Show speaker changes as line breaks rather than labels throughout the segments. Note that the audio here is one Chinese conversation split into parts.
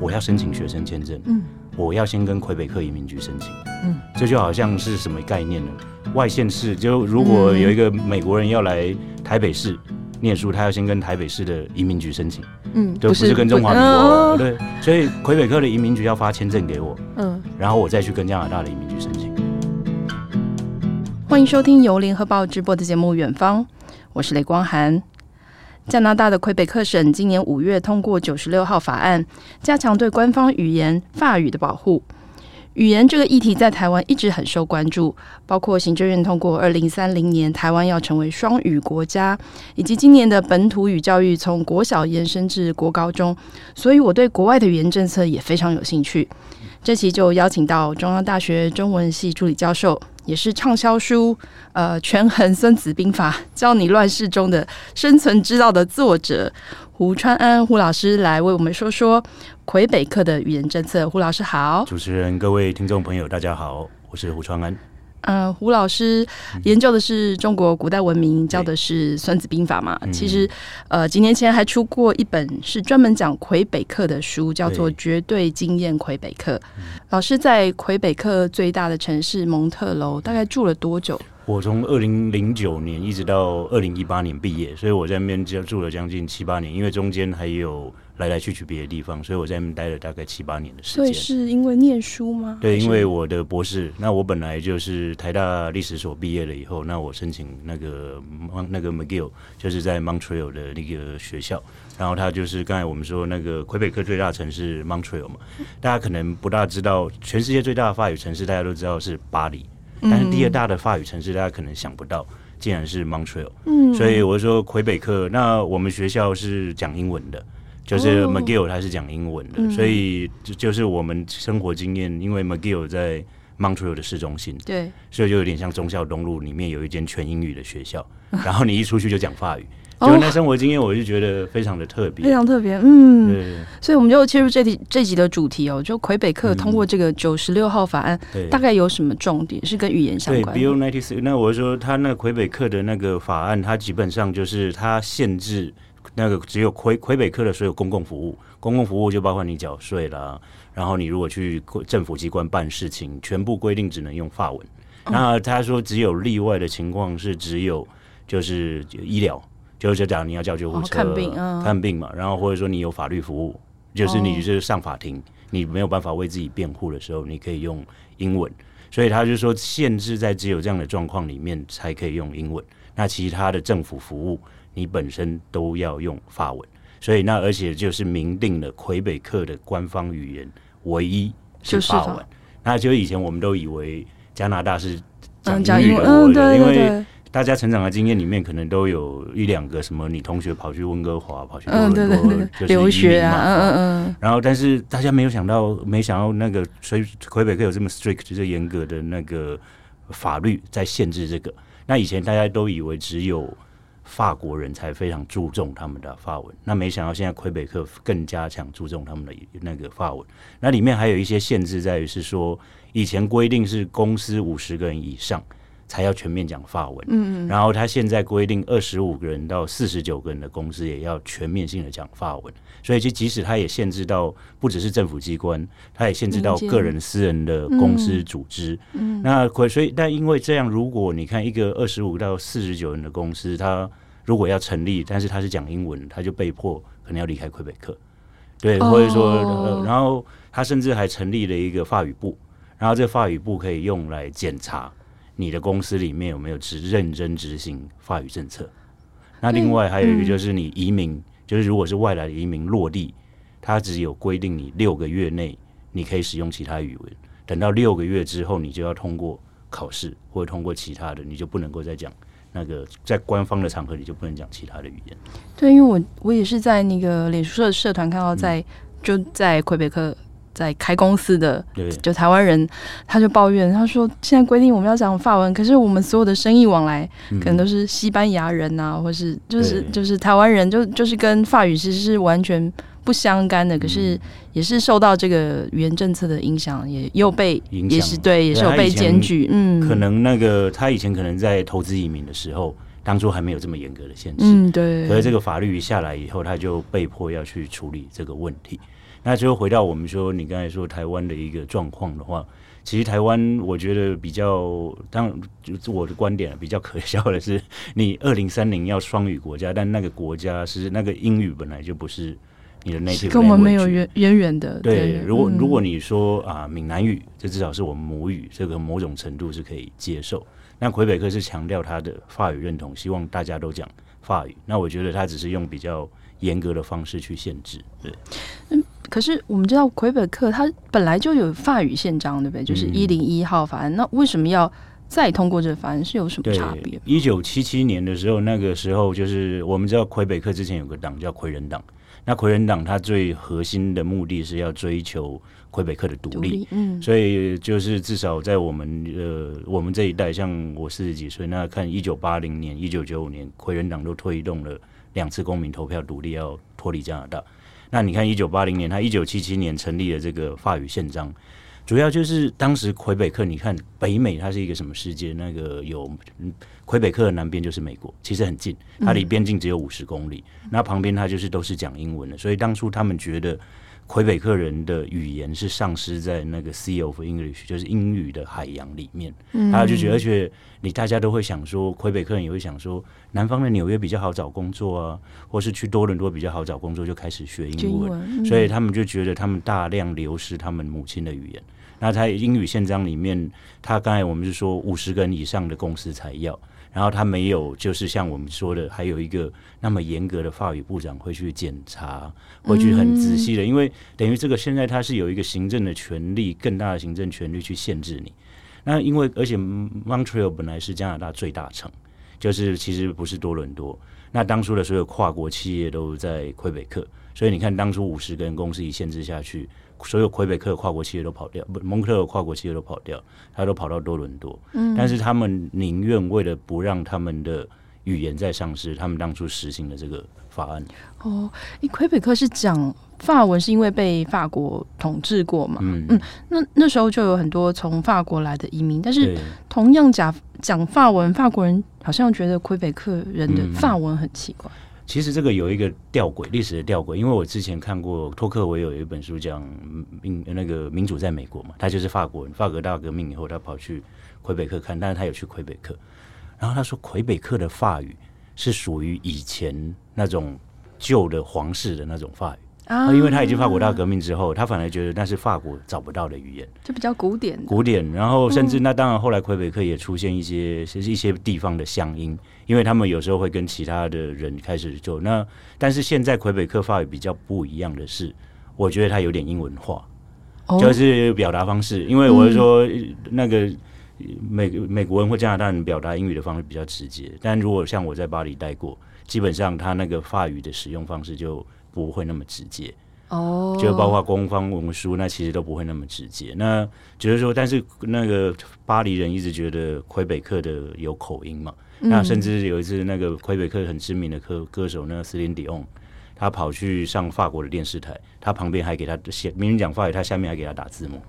我要申请学生签证，
嗯，
我要先跟魁北克移民局申请，
嗯，
这就好像是什么概念呢？外县市就如果有一个美国人要来台北市念书，他要先跟台北市的移民局申请，
嗯，
就不是跟中华民国，对，所以魁北克的移民局要发签证给我，
嗯，
然后我再去跟加拿大的移民局申请。
欢迎收听由联合报直播的节目《远方》，我是雷光涵。加拿大的魁北克省今年五月通过九十六号法案，加强对官方语言法语的保护。语言这个议题在台湾一直很受关注，包括行政院通过二零三零年台湾要成为双语国家，以及今年的本土语教育从国小延伸至国高中。所以我对国外的语言政策也非常有兴趣。这期就邀请到中央大学中文系助理教授，也是畅销书《呃权衡孙子兵法》教你乱世中的生存之道的作者胡川安胡老师来为我们说说魁北克的语言政策。胡老师好，
主持人、各位听众朋友，大家好，我是胡川安。
嗯、呃，胡老师研究的是中国古代文明，教的是《孙子兵法》嘛。其实，呃，几年前还出过一本是专门讲魁北克的书，叫做《绝对经验魁北克》。老师在魁北克最大的城市蒙特楼大概住了多久？
我从二零零九年一直到二零一八年毕业，所以我在那边就住了将近七八年，因为中间还有。来来去去别的地方，所以我在那边待了大概七八年的时间。
所以是因为念书吗？
对，因为我的博士，那我本来就是台大历史所毕业了以后，那我申请那个那个 McGill，就是在 Montreal 的那个学校，然后他就是刚才我们说那个魁北克最大城市 Montreal 嘛，大家可能不大知道，全世界最大的法语城市大家都知道是巴黎，但是第二大的法语城市大家可能想不到，竟然是 Montreal。嗯，所以我说魁北克，那我们学校是讲英文的。就是 McGill 他是讲英文的，哦、所以就就是我们生活经验，因为 McGill 在 Montreal 的市中心，
对，
所以就有点像中校东路里面有一间全英语的学校，然后你一出去就讲法语，就那生活经验我就觉得非常的特别，
非常特别，嗯，
对，
所以我们就切入这题这集的主题哦，就魁北克通过这个九十六号法案，
对，
大概有什么重点是跟语言相关的？
对，Bill ninety six，那我说他那魁北克的那个法案，它基本上就是它限制。那个只有魁魁北克的所有公共服务，公共服务就包括你缴税啦，然后你如果去政府机关办事情，全部规定只能用法文。嗯、那他说只有例外的情况是只有就是医疗，就是讲你要叫救护车、哦、看病、嗯、看病嘛，然后或者说你有法律服务，就是你就是上法庭，哦、你没有办法为自己辩护的时候，你可以用英文。所以他就说限制在只有这样的状况里面才可以用英文，那其他的政府服务。你本身都要用法文，所以那而且就是明定了魁北克的官方语言唯一是法文。那就以前我们都以为加拿大是讲英语的因为大家成长的经验里面可能都有一两个什么，你同学跑去温哥华，跑去多伦多
留学啊，嗯嗯嗯。
然后，但是大家没有想到，没想到那个所以魁北克有这么 strict，就是严格的那个法律在限制这个。那以前大家都以为只有。法国人才非常注重他们的发文，那没想到现在魁北克更加强注重他们的那个发文。那里面还有一些限制，在于是说，以前规定是公司五十个人以上才要全面讲法文，嗯，然后他现在规定二十五个人到四十九个人的公司也要全面性的讲法文。所以，就即使他也限制到不只是政府机关，他也限制到个人、私人的公司组织。嗯，那所以，但因为这样，如果你看一个二十五到四十九人的公司，他如果要成立，但是他是讲英文，他就被迫可能要离开魁北克，对，或者说，呃，然后他甚至还成立了一个法语部，然后这个法语部可以用来检查你的公司里面有没有执认真执行法语政策。那另外还有一个就是你移民，就是如果是外来的移民落地，他只有规定你六个月内你可以使用其他语文，等到六个月之后，你就要通过考试或者通过其他的，你就不能够再讲。那个在官方的场合你就不能讲其他的语言。
对，因为我我也是在那个脸书社社团看到在，在、嗯、就在魁北克在开公司的，对就台湾人，他就抱怨，他说现在规定我们要讲法文，可是我们所有的生意往来可能都是西班牙人呐、啊，嗯、或是就是就是台湾人，就就是跟法语其实是完全。不相干的，可是也是受到这个语言政策的影响，也又被也是对，也是有被检举。嗯，
可能那个他以前可能在投资移民的时候，当初还没有这么严格的限制。
嗯，对。
可是这个法律一下来以后，他就被迫要去处理这个问题。那最后回到我们说，你刚才说台湾的一个状况的话，其实台湾我觉得比较，当然就是我的观点比较可笑的是，你二零三零要双语国家，但那个国家是那个英语本来就不是你的 native，
跟我们没有渊渊源的。
对，对如果、嗯、如果你说啊闽南语，这至少是我们母语，这个某种程度是可以接受。那魁北克是强调他的法语认同，希望大家都讲法语。那我觉得他只是用比较严格的方式去限制。对，
嗯，可是我们知道魁北克它本来就有法语宪章，对不对？就是一零一号法案。嗯、那为什么要再通过这个法案？是有什么差别？
一九七七年的时候，那个时候就是我们知道魁北克之前有个党叫魁人党。那魁人党它最核心的目的是要追求魁北克的独立，立，嗯，所以就是至少在我们呃我们这一代，像我四十几岁，那看一九八零年、一九九五年，魁人党都推动了两次公民投票独立，要脱离加拿大。那你看一九八零年，他一九七七年成立了这个法语宪章。主要就是当时魁北克，你看北美它是一个什么世界？那个有魁北克的南边就是美国，其实很近，它离边境只有五十公里。那旁边它就是都是讲英文的，所以当初他们觉得。魁北克人的语言是丧失在那个 Sea of English，就是英语的海洋里面。嗯，他就觉得，而且你大家都会想说，魁北克人也会想说，南方的纽约比较好找工作啊，或是去多伦多比较好找工作，就开始学英文。英文，所以他们就觉得他们大量流失他们母亲的语言。那在英语宪章里面，他刚才我们是说五十个人以上的公司才要。然后他没有，就是像我们说的，还有一个那么严格的法语部长会去检查，会去很仔细的，因为等于这个现在他是有一个行政的权利，更大的行政权力去限制你。那因为而且 Montreal 本来是加拿大最大城，就是其实不是多伦多。那当初的所有跨国企业都在魁北克，所以你看当初五十个人公司一限制下去。所有魁北克的跨国企业都跑掉，不，蒙特利尔跨国企业都跑掉，他都跑到多伦多。嗯，但是他们宁愿为了不让他们的语言在丧失，他们当初实行的这个法案。
哦，你魁北克是讲法文，是因为被法国统治过嘛？嗯嗯，那那时候就有很多从法国来的移民，但是同样讲讲法文，法国人好像觉得魁北克人的法文很奇怪。嗯
其实这个有一个吊诡，历史的吊诡，因为我之前看过托克维有一本书讲民那个民主在美国嘛，他就是法国人，法国大革命以后他跑去魁北克看，但是他有去魁北克，然后他说魁北克的法语是属于以前那种旧的皇室的那种法语。啊，因为他已经法国大革命之后，他反而觉得那是法国找不到的语言，
就比较古典。
古典，然后甚至那当然后来魁北克也出现一些，其实一些地方的乡音，因为他们有时候会跟其他的人开始就那，但是现在魁北克法语比较不一样的是，我觉得它有点英文化，就是表达方式。因为我是说那个美美国人或加拿大人表达英语的方式比较直接，但如果像我在巴黎待过，基本上他那个法语的使用方式就。不会那么直接哦，oh. 就包括官方文书，那其实都不会那么直接。那就是说，但是那个巴黎人一直觉得魁北克的有口音嘛。嗯、那甚至有一次，那个魁北克很知名的歌歌手，那个 Celine Dion，他跑去上法国的电视台，他旁边还给他写，明明讲法语，他下面还给他打字幕，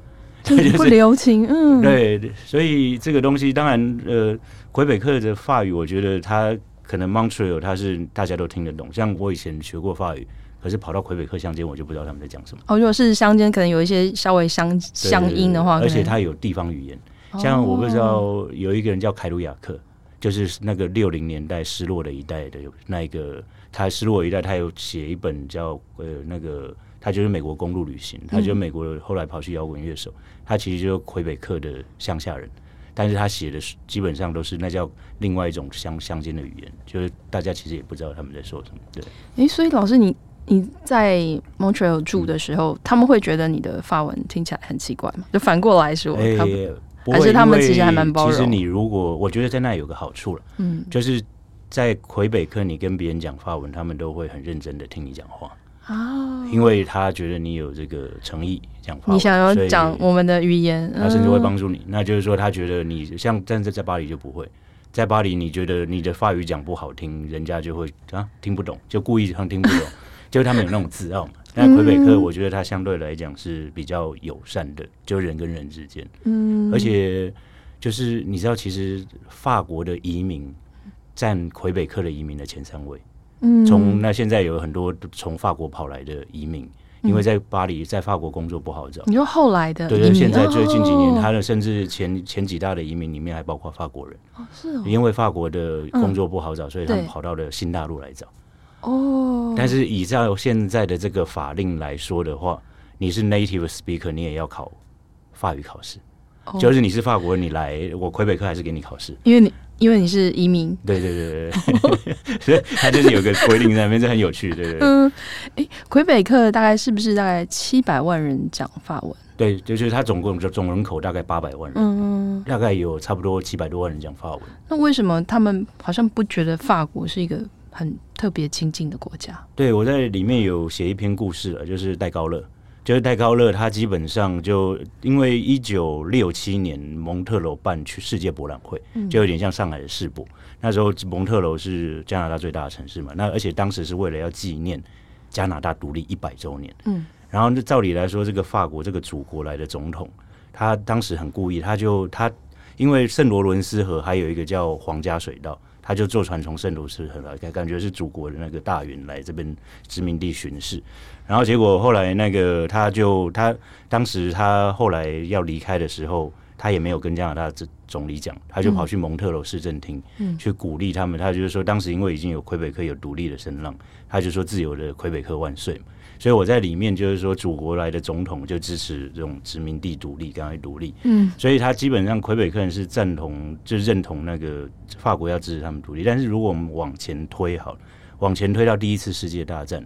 不留情。嗯，
对，所以这个东西当然，呃，魁北克的法语，我觉得他可能 Montreal 他是大家都听得懂，像我以前学过法语。可是跑到魁北克乡间，我就不知道他们在讲什么。
哦，如果是乡间，可能有一些稍微乡乡音的话，
而且它有地方语言。像我不知道有一个人叫凯鲁亚克，就是那个六零年代失落的一代的那一个，他失落一代，他有写一本叫呃那个，他就是美国公路旅行，他就是美国后来跑去摇滚乐手，他其实就是魁北克的乡下人，但是他写的基本上都是那叫另外一种乡乡间的语言，就是大家其实也不知道他们在说什么。对，
哎、欸，所以老师你。你在 Montreal 住的时候，嗯、他们会觉得你的法文听起来很奇怪吗？就反过来说，欸、他们还是他们其实还蛮包容。
其实你如果我觉得在那有个好处了，嗯，就是在魁北克，你跟别人讲法文，他们都会很认真的听你讲话哦，因为他觉得你有这个诚意讲法文，
你想要讲我们的语言，
他甚至会帮助你。嗯、那就是说，他觉得你像但是在巴黎就不会。在巴黎，你觉得你的法语讲不好听，人家就会啊听不懂，就故意像听不懂。就他们有那种自傲嘛，但魁北克我觉得他相对来讲是比较友善的，就人跟人之间，嗯，而且就是你知道，其实法国的移民占魁北克的移民的前三位。
嗯，
从那现在有很多从法国跑来的移民，因为在巴黎，在法国工作不好找。
你说后来的？
对对，现在最近几年，他的甚至前前几大的移民里面还包括法国人。
哦，是哦。
因为法国的工作不好找，所以他们跑到了新大陆来找。
哦。
但是依照现在的这个法令来说的话，你是 native speaker，你也要考法语考试。就是你是法国人，你来我魁北克还是给你考试，
因为你因为你是移民。
对对对对，所以他就是有个规定在那边，这很有趣，对对，对。
嗯，哎，魁北克大概是不是大概七百万人讲法文？
对，就是他总共就总人口大概八百万人，嗯，大概有差不多七百多万人讲法文。
那为什么他们好像不觉得法国是一个很特别亲近的国家？
对，我在里面有写一篇故事了，就是戴高乐。就是戴高乐，他基本上就因为一九六七年蒙特楼办去世界博览会，就有点像上海的世博。那时候蒙特楼是加拿大最大的城市嘛，那而且当时是为了要纪念加拿大独立一百周年。嗯，然后照理来说，这个法国这个祖国来的总统，他当时很故意，他就他因为圣罗伦斯河还有一个叫皇家水道，他就坐船从圣卢斯河来，感觉是祖国的那个大员来这边殖民地巡视。然后结果后来那个他就他当时他后来要离开的时候，他也没有跟加拿大总总理讲，他就跑去蒙特娄市政厅，去鼓励他们。他就是说，当时因为已经有魁北克有独立的声浪，他就说自由的魁北克万岁嘛。所以我在里面就是说，祖国来的总统就支持这种殖民地独立，刚才独立。嗯，所以他基本上魁北克人是赞同，就认同那个法国要支持他们独立。但是如果我们往前推好，往前推到第一次世界大战。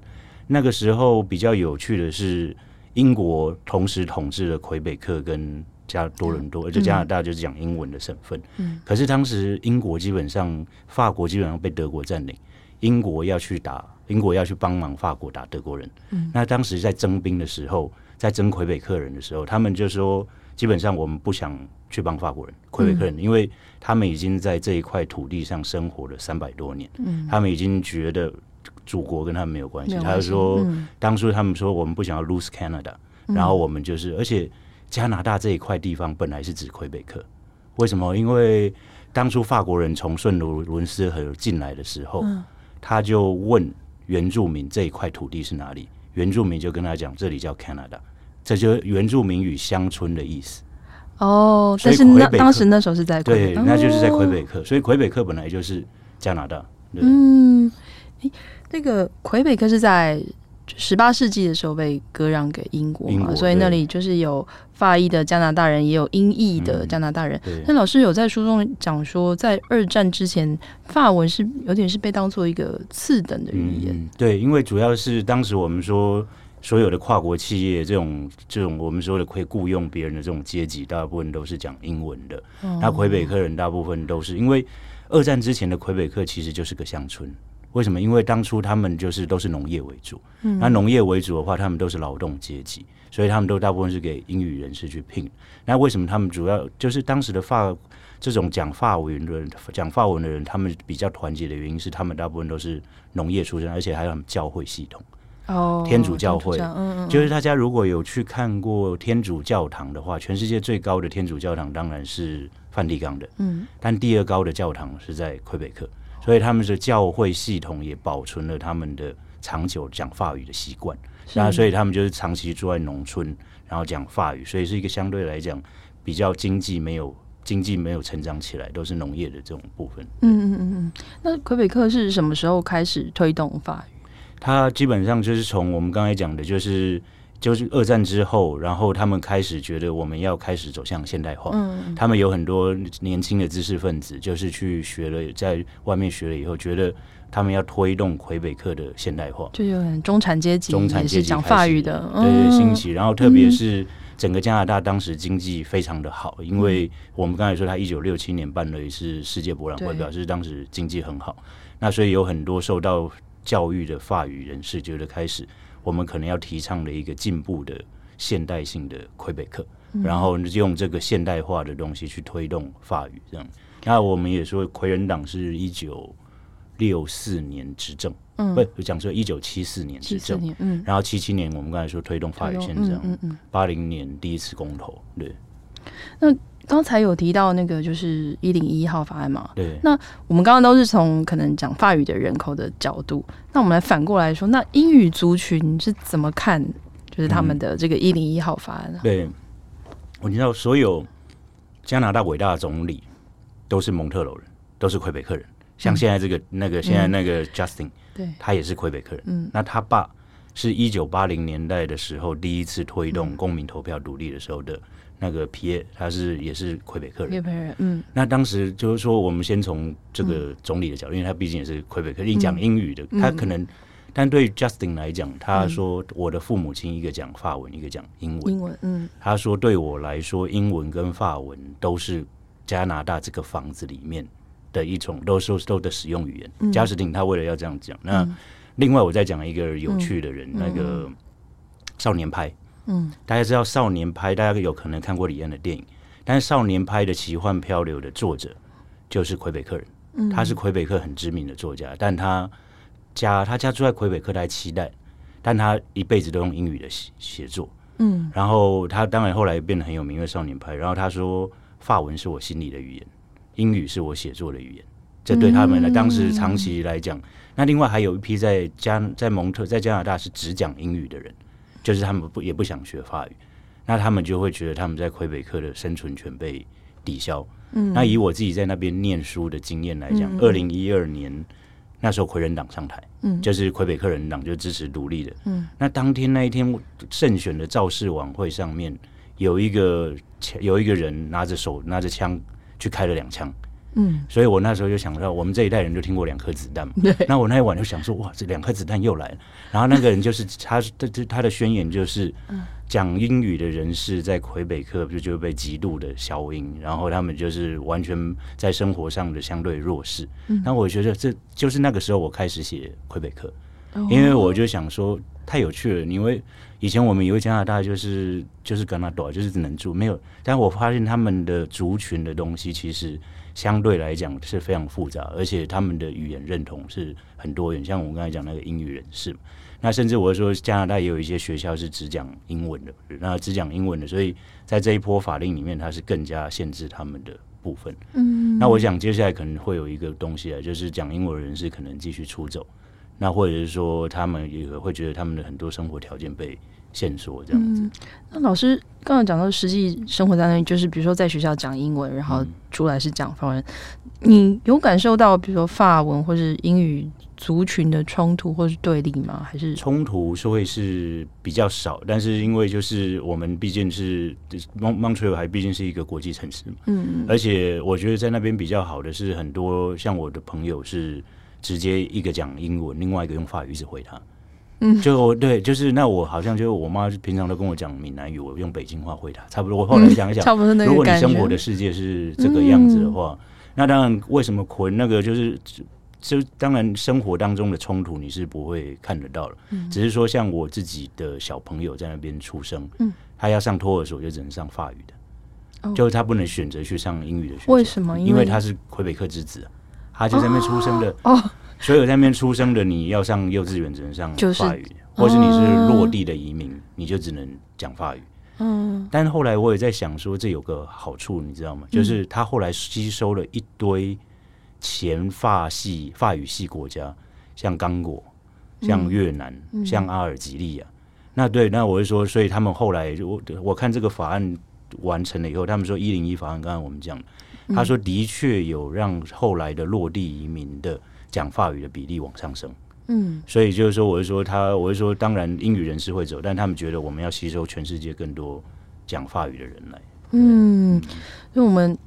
那个时候比较有趣的是，英国同时统治了魁北克跟加多伦多，而且加拿大就是讲英文的省份。嗯。可是当时英国基本上，法国基本上被德国占领，英国要去打，英国要去帮忙法国打德国人。嗯。那当时在征兵的时候，在征魁北克人的时候，他们就说，基本上我们不想去帮法国人、魁北克人，因为他们已经在这一块土地上生活了三百多年。嗯。他们已经觉得。祖国跟他们没有关系。他就说，嗯、当初他们说我们不想要 lose Canada，、嗯、然后我们就是，而且加拿大这一块地方本来是指魁北克，为什么？因为当初法国人从圣罗伦斯河进来的时候，嗯、他就问原住民这一块土地是哪里，原住民就跟他讲这里叫 Canada，这就是原住民与乡村的意思。
哦，但是那当时那时候是在
对，那就是在魁北克，哦、所以魁北克本来就是加拿大。对
嗯。那个魁北克是在十八世纪的时候被割让给英国嘛，国所以那里就是有法裔的加拿大人，也有英裔的加拿大人。那、嗯、老师有在书中讲说，在二战之前，法文是有点是被当做一个次等的语言、嗯。
对，因为主要是当时我们说所有的跨国企业这种这种我们说的可以雇佣别人的这种阶级，大部分都是讲英文的。哦、那魁北克人大部分都是因为二战之前的魁北克其实就是个乡村。为什么？因为当初他们就是都是农业为主，嗯、那农业为主的话，他们都是劳动阶级，所以他们都大部分是给英语人士去聘。那为什么他们主要就是当时的法这种讲法文的人，讲法文的人，他们比较团结的原因是他们大部分都是农业出身，而且还有教会系统。哦，天主教会，嗯嗯，就是大家如果有去看过天主教堂的话，全世界最高的天主教堂当然是梵蒂冈的，嗯，但第二高的教堂是在魁北克。所以他们的教会系统也保存了他们的长久讲法语的习惯，那所以他们就是长期住在农村，然后讲法语，所以是一个相对来讲比较经济没有经济没有成长起来，都是农业的这种部分。
嗯嗯嗯嗯。那魁北克是什么时候开始推动法语？
它基本上就是从我们刚才讲的，就是。就是二战之后，然后他们开始觉得我们要开始走向现代化。嗯，他们有很多年轻的知识分子，就是去学了，在外面学了以后，觉得他们要推动魁北克的现代化，
就有很中产阶级，中产阶级讲法语的，
对对兴起。然后特别是整个加拿大当时经济非常的好，因为我们刚才说他一九六七年办了一次世界博览会，表示当时经济很好。那所以有很多受到教育的法语人士觉得开始。我们可能要提倡的一个进步的现代性的魁北克，嗯、然后用这个现代化的东西去推动法语，这样。那我们也说，魁人党是一九六四年执政，嗯，不，讲说一九七四年执政，嗯，然后七七年我们刚才说推动法语宪章，嗯嗯，八零年第一次公投，对。
那刚才有提到那个就是一零一号法案嘛？
对。
那我们刚刚都是从可能讲法语的人口的角度，那我们来反过来说，那英语族群是怎么看？就是他们的这个一零一号法案啊？
对，我知道所有加拿大伟大的总理都是蒙特娄人，都是魁北克人。像现在这个、嗯、那个现在那个 Justin，、嗯、对，他也是魁北克人。嗯，那他爸是一九八零年代的时候第一次推动公民投票独立的时候的那个皮耶，他是也是魁北克人。嗯，那当时就是说，我们先从这个总理的角度，因为他毕竟也是魁北克，你讲英语的，他可能，但对 Justin 来讲，他说我的父母亲一个讲法文，一个讲英文。英文，嗯，他说对我来说，英文跟法文都是加拿大这个房子里面。的一种都是都的使用语言，加斯汀他为了要这样讲。那另外我再讲一个有趣的人，那个少年派，嗯，大家知道少年派，大家有可能看过李安的电影，但是少年派的奇幻漂流的作者就是魁北克人，嗯。他是魁北克很知名的作家，但他家他家住在魁北克大概七代，但他一辈子都用英语的写写作，嗯，然后他当然后来变得很有名因为少年派，然后他说法文是我心里的语言。英语是我写作的语言，这对他们来当时长期来讲，那另外还有一批在加在蒙特在加拿大是只讲英语的人，就是他们不也不想学法语，那他们就会觉得他们在魁北克的生存权被抵消。嗯，那以我自己在那边念书的经验来讲，二零一二年那时候魁人党上台，嗯，就是魁北克人党就支持独立的，嗯，那当天那一天胜选的造势晚会上面有一个有一个人拿着手拿着枪。去开了两枪，嗯，所以我那时候就想到，我们这一代人就听过两颗子弹嘛，对。那我那一晚就想说，哇，这两颗子弹又来了。然后那个人就是 他，他他的宣言就是，讲英语的人士在魁北克就就被极度的消音，然后他们就是完全在生活上的相对弱势。嗯那我觉得这就是那个时候我开始写魁北克，因为我就想说太有趣了，因为。以前我们以为加拿大就是就是加拿大，就是只能住没有，但我发现他们的族群的东西其实相对来讲是非常复杂，而且他们的语言认同是很多元。像我们刚才讲那个英语人士，那甚至我说加拿大也有一些学校是只讲英文的，那只讲英文的，所以在这一波法令里面，它是更加限制他们的部分。嗯，那我想接下来可能会有一个东西啊，就是讲英文人士可能继续出走。那或者是说，他们也会觉得他们的很多生活条件被限缩这样子。嗯、
那老师刚刚讲到，实际生活在那里，就是比如说在学校讲英文，然后出来是讲法文，嗯，你有感受到比如说法文或是英语族群的冲突或是对立吗？还是
冲突是会是比较少，但是因为就是我们毕竟是蒙蒙特利尔还毕竟是一个国际城市嘛，嗯，而且我觉得在那边比较好的是很多像我的朋友是。直接一个讲英文，另外一个用法语一直回他。嗯，就对，就是那我好像就我妈平常都跟我讲闽南语，我用北京话回答，差不多。我后来想一讲，差不多。如果你生活的世界是这个样子的话，嗯、那当然为什么捆那个就是就当然生活当中的冲突你是不会看得到的。嗯，只是说像我自己的小朋友在那边出生，嗯，他要上托儿所就只能上法语的，哦、就是他不能选择去上英语的学校。
为什么？因为，
因为他是魁北克之子。他就在那边出生的哦，哦，所有在那边出生的，你要上幼稚园只能上法语，就是，或是你是落地的移民，嗯，你就只能讲法语。嗯，但后来我也在想说，这有个好处，你知道吗？就是他后来吸收了一堆前法系法语系国家，像刚果、像越南、嗯、像阿尔及利亚。那对，那我就说，所以他们后来我我看这个法案完成了以后，他们说一零一法案，刚刚我们讲。他说：“的确有让后来的落地移民的讲法语的比例往上升。嗯，所以就是说，我是说他，我是说，当然英语人士会走，但他们觉得我们要吸收全世界更多讲法语的人来。嗯，
因为我们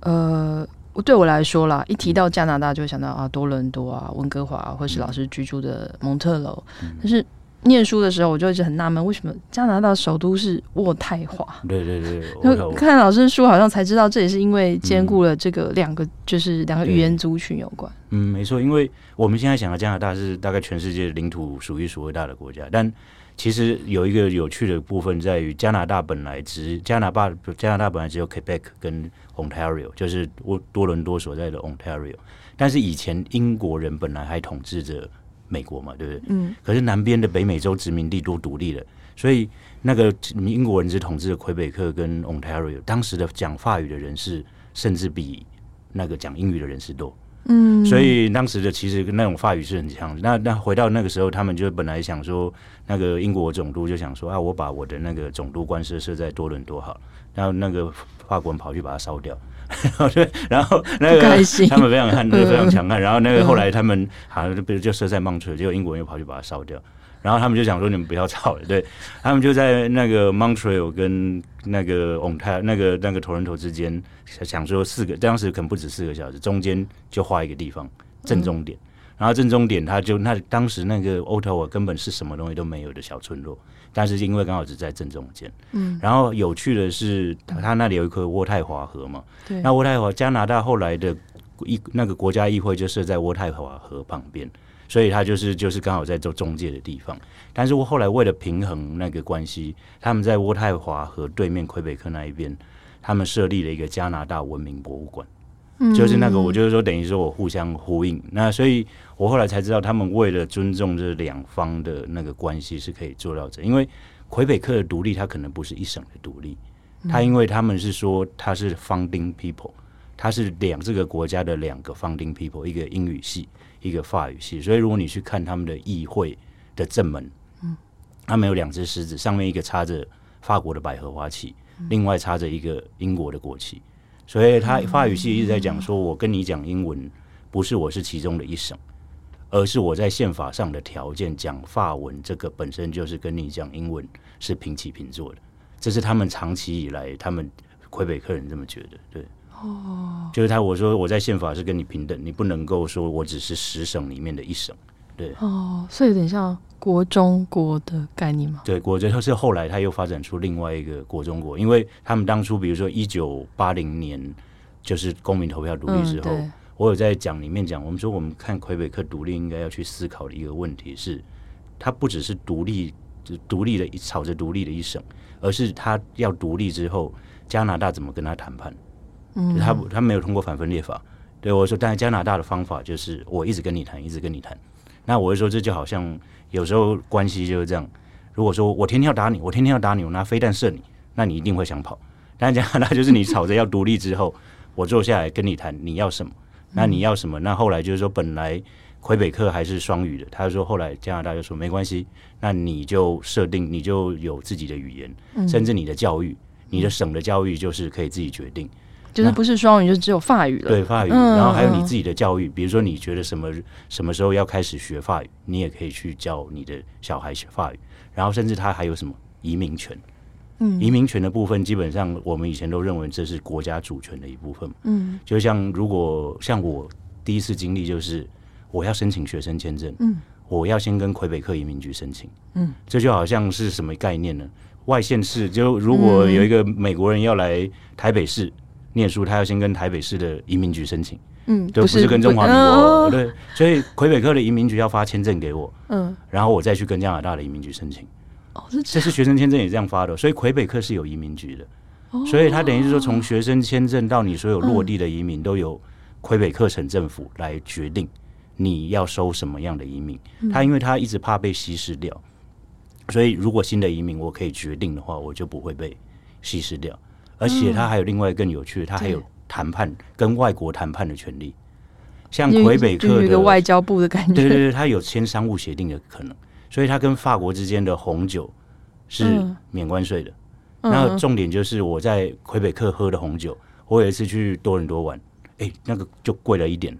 呃，对我来说啦，一提到加拿大，就会想到啊，多伦多啊，温哥华，或是老师居住的蒙特楼，嗯，但是。”念书的时候，我就一直很纳闷，为什么加拿大首都是渥太华？
对对对，
就看老师的书，好像才知道这也是因为兼顾了这个两个，就是两个语言族群有关。
嗯，没错，因为我们现在想到加拿大是大概全世界领土数一数二大的国家，但其实有一个有趣的部分在于，加拿大本来只加拿大加拿大本来只有 Quebec 跟 Ontario，就是多多伦多所在的 Ontario，但是以前英国人本来还统治着。美国嘛，对不对？嗯。可是南边的北美洲殖民地都独立了，所以那个英国人之统治的魁北克跟 Ontario，当时的讲法语的人士甚至比那个讲英语的人士多。
嗯，
所以当时的其实那种法语是很强。那那回到那个时候，他们就本来想说，那个英国总督就想说啊，我把我的那个总督官设设在多伦多好，然后那个法国人跑去把它烧掉。然后然后那个他们非常悍，非常强悍。然后那个后来他们好像就就设在孟特，结果英国人又跑去把它烧掉。然后他们就想说，你们不要吵了，对，他们就在那个 Montreal 跟那个 Ontario 那个那个 Toronto 之间，想说四个，当时可能不止四个小时，中间就画一个地方正中点。嗯、然后正中点，他就那当时那个 Ottawa 根本是什么东西都没有的小村落，但是因为刚好只在正中间。嗯。然后有趣的是，它那里有一颗渥太华河嘛。对。那渥太华加拿大后来的议那个国家议会就设在渥太华河旁边。所以他就是就是刚好在做中介的地方，但是我后来为了平衡那个关系，他们在渥太华河对面魁北克那一边，他们设立了一个加拿大文明博物馆，嗯、就是那个我就是说等于说我互相呼应，那所以我后来才知道，他们为了尊重这两方的那个关系是可以做到这，因为魁北克的独立，它可能不是一省的独立，它因为他们是说它是 founding people，它是两这个国家的两个 founding people，一个英语系。一个法语系，所以如果你去看他们的议会的正门，嗯，他们有两只狮子，上面一个插着法国的百合花旗，嗯、另外插着一个英国的国旗，所以他法语系一直在讲说，我跟你讲英文，不是我是其中的一省，而是我在宪法上的条件讲法文，这个本身就是跟你讲英文是平起平坐的，这是他们长期以来他们魁北克人这么觉得，对。哦，就是他，我说我在宪法是跟你平等，你不能够说我只是十省里面的一省，对。
哦，所以有点像国中国的概念吗？
对，国就是后来他又发展出另外一个国中国，因为他们当初比如说一九八零年就是公民投票独立之后，嗯、我有在讲里面讲，我们说我们看魁北克独立应该要去思考的一个问题是，它不只是独立，就独立的朝着独立的一省，而是他要独立之后，加拿大怎么跟他谈判？嗯，他他没有通过反分裂法，对我说，但是加拿大的方法就是我一直跟你谈，一直跟你谈。那我会说，这就好像有时候关系就是这样。如果说我天天要打你，我天天要打你，我拿飞弹射你，那你一定会想跑。但加拿大就是你吵着要独立之后，我坐下来跟你谈，你要什么？那你要什么？那后来就是说，本来魁北克还是双语的，他说后来加拿大就说没关系，那你就设定，你就有自己的语言，甚至你的教育，你的省的教育就是可以自己决定。
就是不是双语，就只有法语了。
对，法语。然后还有你自己的教育，比如说你觉得什么什么时候要开始学法语，你也可以去教你的小孩学法语。然后甚至他还有什么移民权？嗯，移民权的部分，基本上我们以前都认为这是国家主权的一部分。嗯，就像如果像我第一次经历，就是我要申请学生签证，嗯，我要先跟魁北克移民局申请，嗯，这就好像是什么概念呢？外县市就如果有一个美国人要来台北市。念书，他要先跟台北市的移民局申请，嗯，对，不是跟中华民国，哦、对，所以魁北克的移民局要发签证给我，嗯，然后我再去跟加拿大的移民局申请，哦，这，这是学生签证也这样发的，所以魁北克是有移民局的，哦、所以他等于是说，从学生签证到你所有落地的移民，都有魁北克省政府来决定你要收什么样的移民，嗯、他因为他一直怕被稀释掉，所以如果新的移民我可以决定的话，我就不会被稀释掉。而且他还有另外更有趣的，他还有谈判跟外国谈判的权利，像魁北克的
外交部的感觉，
对对对，他有签商务协定的可能，所以他跟法国之间的红酒是免关税的。那重点就是我在魁北克喝的红酒，我有一次去多伦多玩，哎，那个就贵了一点。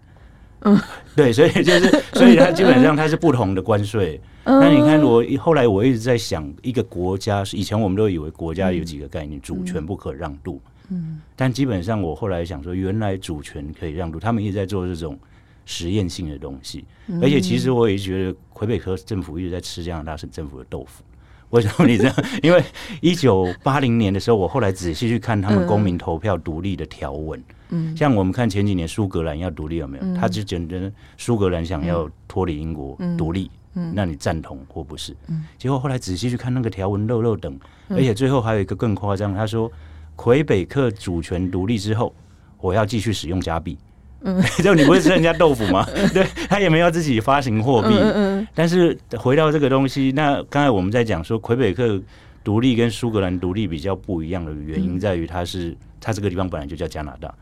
嗯，对，所以就是，所以它基本上它是不同的关税。那你看，我后来我一直在想，一个国家是以前我们都以为国家有几个概念，主权不可让渡。嗯，但基本上我后来想说，原来主权可以让渡。他们一直在做这种实验性的东西，而且其实我也觉得魁北克政府一直在吃加拿大省政府的豆腐。为什么你这样？因为一九八零年的时候，我后来仔细去看他们公民投票独立的条文。嗯，像我们看前几年苏格兰要独立有没有？他就觉得苏格兰想要脱离英国独立，嗯，那你赞同或不是？嗯，结果后来仔细去看那个条文漏漏等，而且最后还有一个更夸张，他说魁北克主权独立之后，我要继续使用加币，
嗯，
就你不会吃人家豆腐吗？对，他也没有自己发行货币。嗯嗯。但是回到这个东西，那刚才我们在讲说魁北克独立跟苏格兰独立比较不一样的原因，在于它是它这个地方本来就叫加拿大，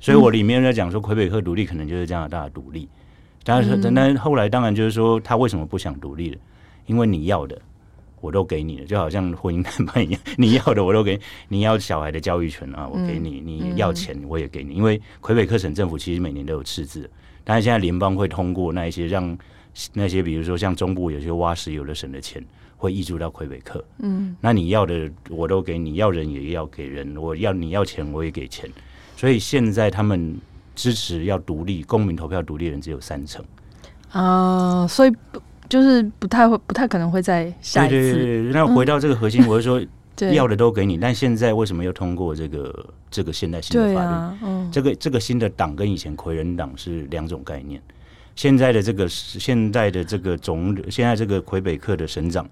所以我里面在讲说魁北克独立可能就是加拿大的独立。但是，但后来当然就是说，他为什么不想独立了？因为你要的。我都给你了，就好像婚姻谈判一样，你要的我都给你。你要小孩的教育权啊，我给你；你要钱我也给你。因为魁北克省政府其实每年都有赤字，但是现在联邦会通过那一些让那些比如说像中部有些挖石油的省的钱会溢注到魁北克。嗯，那你要的我都给你，要人也要给人，我要你要钱我也给钱。所以现在他们支持要独立，公民投票独立的人只有三成
啊，所以。就是不太会，不太可能会在下一次。
对对对，那回到这个核心，我是说，要的都给你，但现在为什么又通过这个这个现代新的法律？嗯，这个这个新的党跟以前魁人党是两种概念。现在的这个现在的这个总，现在这个魁北克的省长，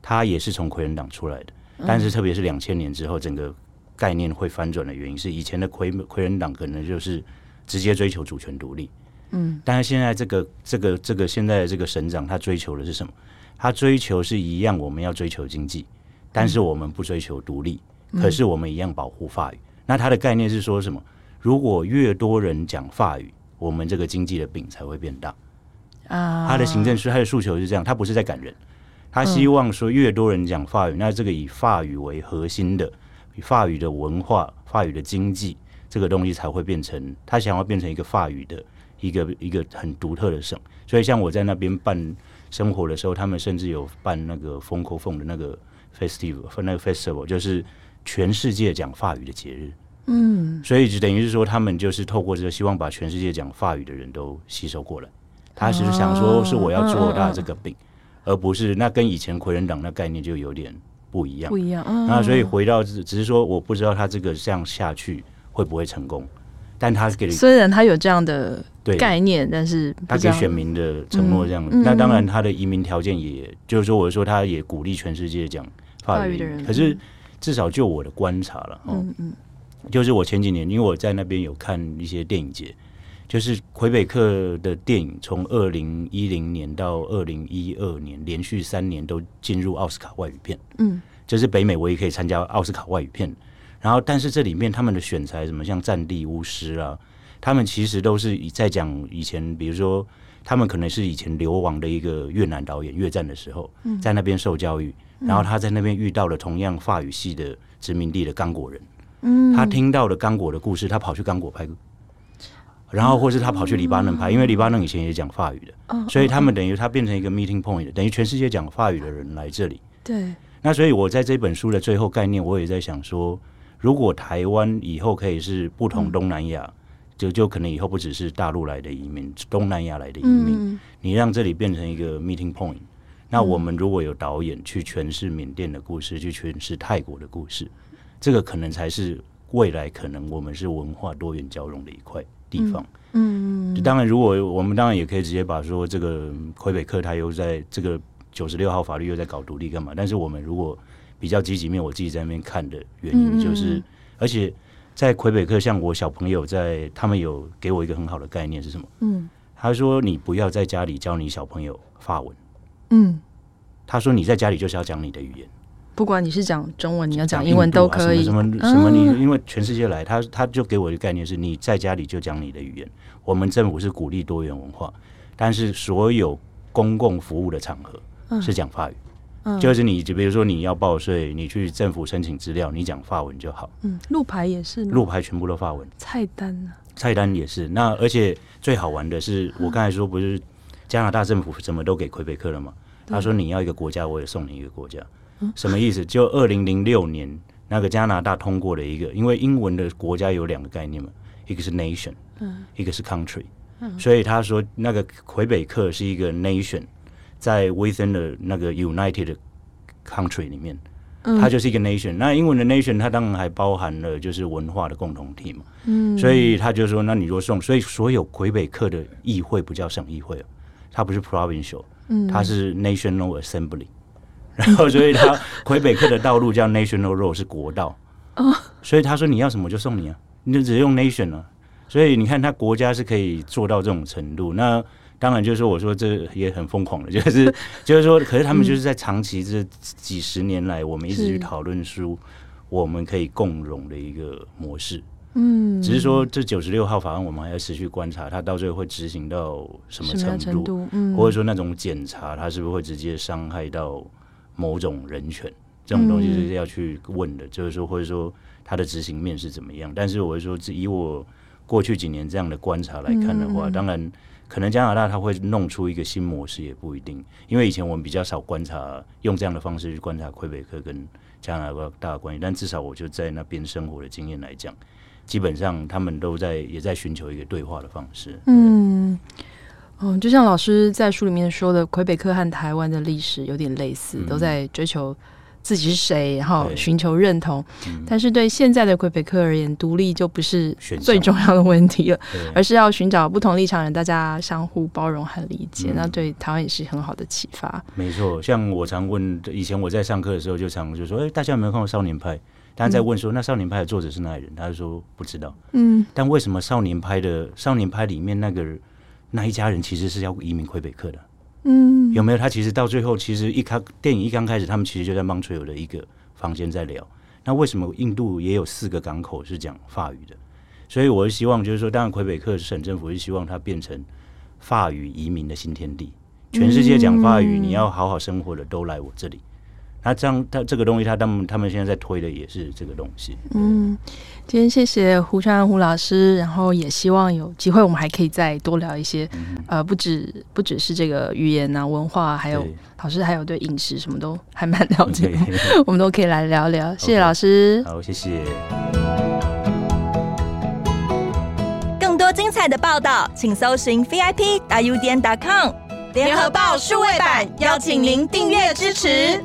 他也是从魁人党出来的，但是特别是两千年之后，整个概念会翻转的原因是，以前的魁魁人党可能就是直接追求主权独立。嗯，但是现在这个这个这个现在的这个省长，他追求的是什么？他追求是一样，我们要追求经济，但是我们不追求独立，可是我们一样保护法语。那他的概念是说什么？如果越多人讲法语，我们这个经济的饼才会变大啊。他的行政是他的诉求是这样，他不是在赶人，他希望说越多人讲法语，那这个以法语为核心的，以法语的文化、法语的经济这个东西才会变成他想要变成一个法语的。一个一个很独特的省，所以像我在那边办生活的时候，他们甚至有办那个 Francophone 的那个 festival，那个 festival 就是全世界讲法语的节日。嗯，所以就等于是说，他们就是透过这个，希望把全世界讲法语的人都吸收过来。他只是想说，是我要做大这个饼，而不是那跟以前魁人党那概念就有点不一样。不一样。那所以回到只是说，我不知道他这个这样下去会不会成功。但他给
虽然他有这样的概念，但是
他给选民的承诺这样。嗯、那当然，他的移民条件也、嗯、就是说，我说他也鼓励全世界讲法语的人。可是至少就我的观察了，嗯嗯，就是我前几年因为我在那边有看一些电影节，就是魁北克的电影从二零一零年到二零一二年连续三年都进入奥斯卡外语片，嗯，这是北美唯一可以参加奥斯卡外语片。然后，但是这里面他们的选材，什么像《战地巫师》啊，他们其实都是在讲以前，比如说他们可能是以前流亡的一个越南导演，越战的时候在那边受教育，然后他在那边遇到了同样法语系的殖民地的刚果人，嗯。他听到了刚果的故事，他跑去刚果拍，然后或是他跑去黎巴嫩拍，因为黎巴嫩以前也讲法语的，所以他们等于他变成一个 meeting point，等于全世界讲法语的人来这里。对，那所以我在这本书的最后概念，我也在想说。如果台湾以后可以是不同东南亚，嗯、就就可能以后不只是大陆来的移民，东南亚来的移民，嗯、你让这里变成一个 meeting point，嗯。那我们如果有导演去诠释缅甸的故事，去诠释泰国的故事，这个可能才是未来可能我们是文化多元交融的一块地方。嗯，当然，如果我们当然也可以直接把说这个魁北克他又在这个九十六号法律又在搞独立干嘛？但是我们如果比较积极面，我自己在那边看的原因就是，而且在魁北克，像我小朋友在，他们有给我一个很好的概念是什么？嗯，他说你不要在家里教你小朋友法文，嗯，他说你在家里就是要讲你的语言，
不管你是讲中文，你要讲英文都可以，
什么什么什么你，因为全世界来，他他就给我一个概念是，你在家里就讲你的语言。我们政府是鼓励多元文化，但是所有公共服务的场合是讲法语。就是你，就比如说你要报税，你去政府申请资料，你讲法文就好。
嗯，路牌也是，
路牌全部都法文。
菜单呢？
菜单也是。那而且最好玩的是，我刚才说不是加拿大政府什么都给魁北克了吗？他说你要一个国家，我也送你一个国家。嗯什么意思？就二零零六年那个加拿大通过了一个，因为英文的国家有两个概念嘛，一个是 nation，嗯，一个是 country，嗯，所以他说那个魁北克是一个 nation。在 within 的那个 United Country 里面，它就是一个 nation。那英文的 nation，它当然还包含了就是文化的共同体嘛。嗯，所以他就说，那你若送，所以所有魁北克的议会不叫省议会，它不是 provincial，它是 National Assembly。然后，所以它魁北克的道路叫 National Road，是国道。所以他说你要什么就送你啊，你就直接用 nation 啊。所以你看，他国家是可以做到这种程度。那当然就是说，我说这也很疯狂的，就是就是说，可是他们就是在长期这几十年来，我们一直去讨论出我们可以共融的一个模式。嗯，只是说这九十六号法案，我们还要持续观察，它到最后会执行到什么程度，程度嗯、或者说那种检查，它是不是会直接伤害到某种人权？这种东西是要去问的，嗯、就是说，或者说它的执行面是怎么样？但是我是说，以我过去几年这样的观察来看的话，嗯、当然可能加拿大它会弄出一个新模式也不一定，因为以前我们比较少观察用这样的方式去观察魁北克跟加拿大的关系，但至少我就在那边生活的经验来讲。基本上，他们都在也在寻求一个对话的方式。嗯，
嗯，就像老师在书里面说的，魁北克和台湾的历史有点类似，嗯、都在追求自己是谁，然后寻求认同。嗯、但是对现在的魁北克而言，独立就不是最重要的问题了，而是要寻找不同立场的人，大家相互包容和理解。嗯、那对台湾也是很好的启发。
没错，像我常问，以前我在上课的时候，就常就说：“哎，大家有没有看过《少年派》？”大家在问说：“那少年派的作者是哪里人？”他就说不知道。嗯，但为什么少年派的少年派里面那个那一家人其实是要移民魁北克的？嗯，有没有？他其实到最后，其实一开电影一刚开始，他们其实就在蒙特利尔的一个房间在聊。那为什么印度也有四个港口是讲法语的？所以我是希望，就是说，当然魁北克省政府是希望它变成法语移民的新天地，全世界讲法语，你要好好生活的都来我这里。那这样，他这个东西，他他们他们现在在推的也是这个东西。嗯，
今天谢谢胡川胡老师，然后也希望有机会我们还可以再多聊一些，嗯、呃，不止不只是这个语言啊、文化，还有老师还有对饮食什么都还蛮了解的 我们都可以来聊聊。谢谢老师，
好，谢谢。
更多精彩的报道，请搜寻 VIP 大 U 点 com 联合报数位版，邀请您订阅支持。